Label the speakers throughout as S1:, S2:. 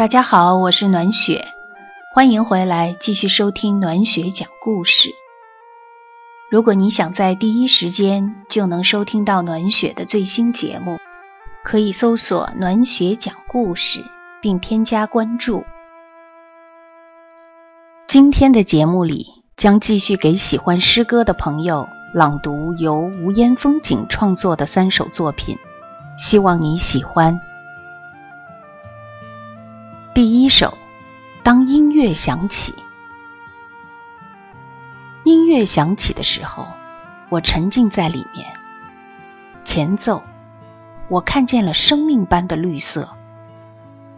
S1: 大家好，我是暖雪，欢迎回来继续收听暖雪讲故事。如果你想在第一时间就能收听到暖雪的最新节目，可以搜索“暖雪讲故事”并添加关注。今天的节目里将继续给喜欢诗歌的朋友朗读由无烟风景创作的三首作品，希望你喜欢。第一首，当音乐响起。音乐响起的时候，我沉浸在里面。前奏，我看见了生命般的绿色。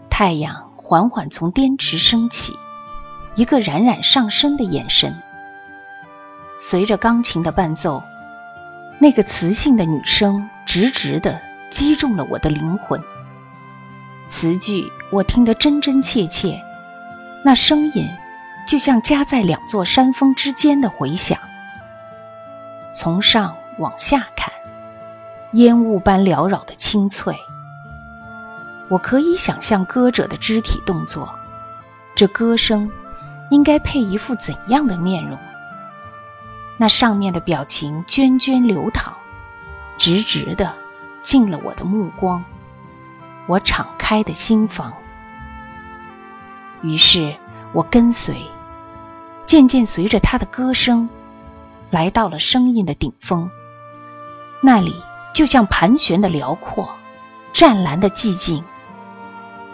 S1: 太阳缓缓从滇池升起，一个冉冉上升的眼神。随着钢琴的伴奏，那个磁性的女声直直的击中了我的灵魂。词句我听得真真切切，那声音就像夹在两座山峰之间的回响。从上往下看，烟雾般缭绕的清脆。我可以想象歌者的肢体动作，这歌声应该配一副怎样的面容？那上面的表情涓涓流淌，直直的进了我的目光。我敞开的心房，于是我跟随，渐渐随着他的歌声，来到了声音的顶峰。那里就像盘旋的辽阔，湛蓝的寂静。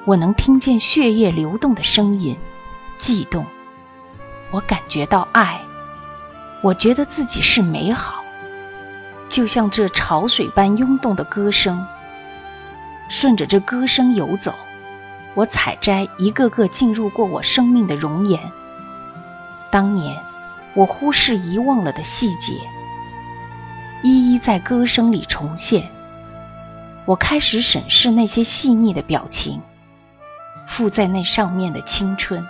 S1: 我能听见血液流动的声音，悸动。我感觉到爱，我觉得自己是美好，就像这潮水般涌动的歌声。顺着这歌声游走，我采摘一个个进入过我生命的容颜。当年我忽视遗忘了的细节，一一在歌声里重现。我开始审视那些细腻的表情，附在那上面的青春，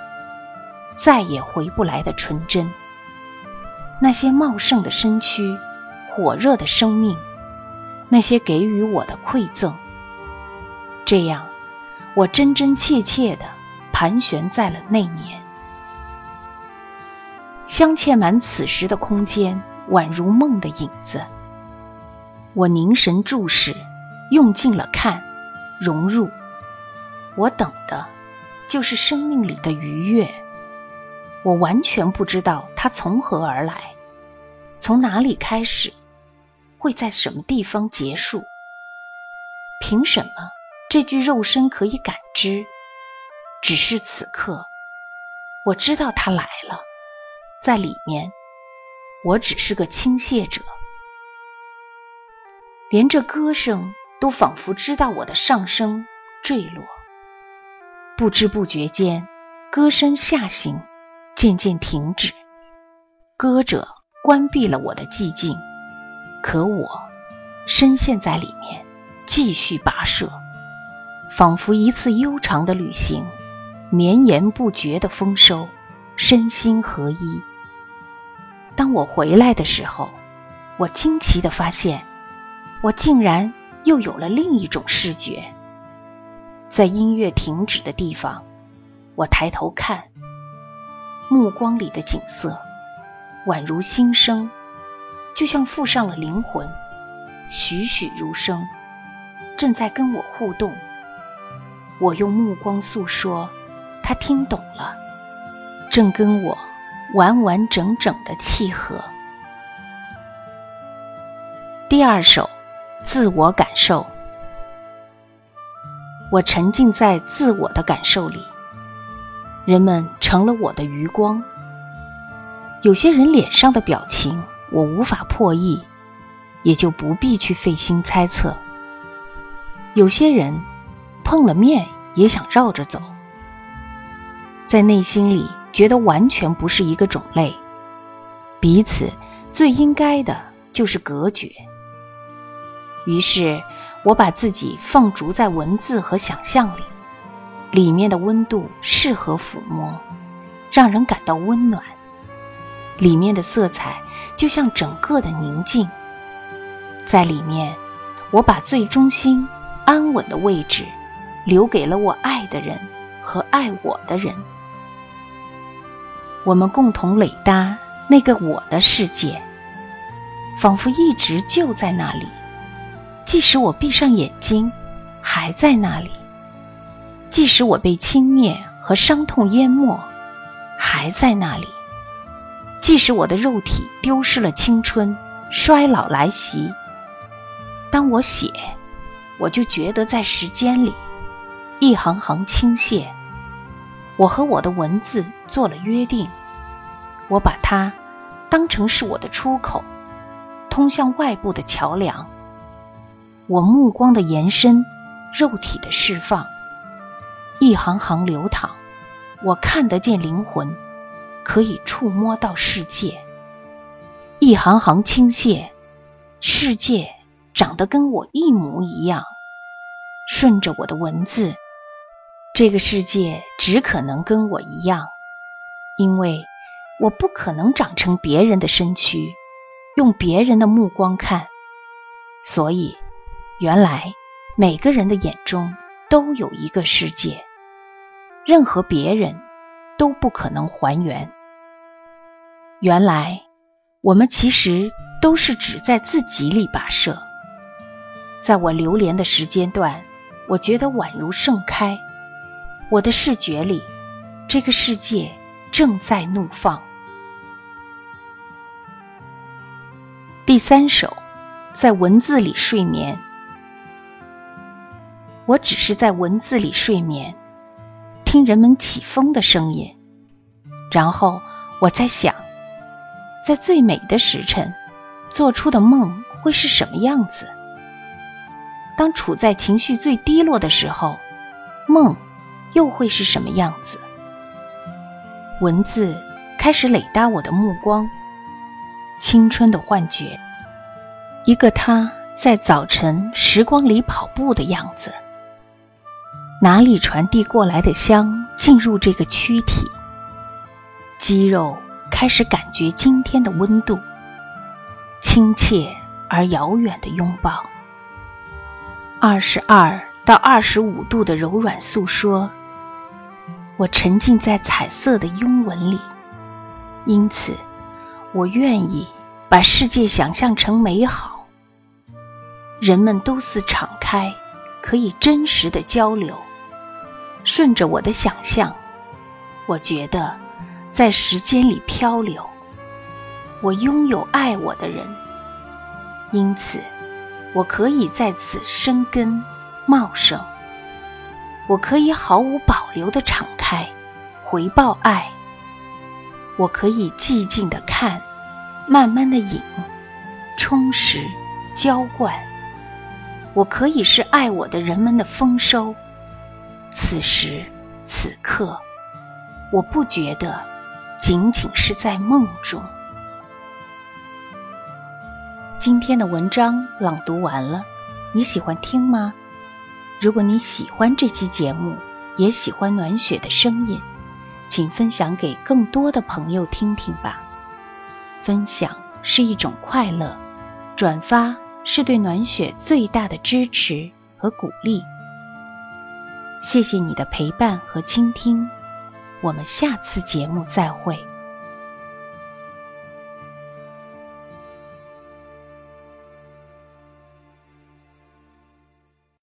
S1: 再也回不来的纯真。那些茂盛的身躯，火热的生命，那些给予我的馈赠。这样，我真真切切的盘旋在了那年，镶嵌满此时的空间，宛如梦的影子。我凝神注视，用尽了看，融入。我等的，就是生命里的愉悦。我完全不知道它从何而来，从哪里开始，会在什么地方结束？凭什么？这具肉身可以感知，只是此刻，我知道他来了，在里面，我只是个倾泻者，连这歌声都仿佛知道我的上升、坠落。不知不觉间，歌声下行，渐渐停止，歌者关闭了我的寂静，可我深陷在里面，继续跋涉。仿佛一次悠长的旅行，绵延不绝的丰收，身心合一。当我回来的时候，我惊奇的发现，我竟然又有了另一种视觉。在音乐停止的地方，我抬头看，目光里的景色宛如新生，就像附上了灵魂，栩栩如生，正在跟我互动。我用目光诉说，他听懂了，正跟我完完整整的契合。第二首，自我感受。我沉浸在自我的感受里，人们成了我的余光。有些人脸上的表情我无法破译，也就不必去费心猜测。有些人。碰了面也想绕着走，在内心里觉得完全不是一个种类，彼此最应该的就是隔绝。于是，我把自己放逐在文字和想象里，里面的温度适合抚摸，让人感到温暖；里面的色彩就像整个的宁静，在里面，我把最中心安稳的位置。留给了我爱的人和爱我的人。我们共同垒搭那个我的世界，仿佛一直就在那里，即使我闭上眼睛，还在那里；即使我被轻蔑和伤痛淹没，还在那里；即使我的肉体丢失了青春，衰老来袭。当我写，我就觉得在时间里，一行行倾泻。我和我的文字做了约定，我把它当成是我的出口，通向外部的桥梁。我目光的延伸，肉体的释放，一行行流淌。我看得见灵魂，可以触摸到世界。一行行倾泻，世界。长得跟我一模一样，顺着我的文字，这个世界只可能跟我一样，因为我不可能长成别人的身躯，用别人的目光看，所以原来每个人的眼中都有一个世界，任何别人都不可能还原。原来我们其实都是只在自己里跋涉。在我流连的时间段，我觉得宛如盛开。我的视觉里，这个世界正在怒放。第三首，在文字里睡眠。我只是在文字里睡眠，听人们起风的声音，然后我在想，在最美的时辰做出的梦会是什么样子。当处在情绪最低落的时候，梦又会是什么样子？文字开始垒搭我的目光，青春的幻觉，一个他在早晨时光里跑步的样子。哪里传递过来的香进入这个躯体？肌肉开始感觉今天的温度，亲切而遥远的拥抱。二十二到二十五度的柔软诉说，我沉浸在彩色的拥吻里，因此我愿意把世界想象成美好。人们都似敞开，可以真实的交流。顺着我的想象，我觉得在时间里漂流。我拥有爱我的人，因此。我可以在此生根茂盛，我可以毫无保留的敞，回报爱。我可以寂静的看，慢慢的饮，充实浇灌。我可以是爱我的人们的丰收。此时此刻，我不觉得仅仅是在梦中。今天的文章朗读完了，你喜欢听吗？如果你喜欢这期节目，也喜欢暖雪的声音，请分享给更多的朋友听听吧。分享是一种快乐，转发是对暖雪最大的支持和鼓励。谢谢你的陪伴和倾听，我们下次节目再会。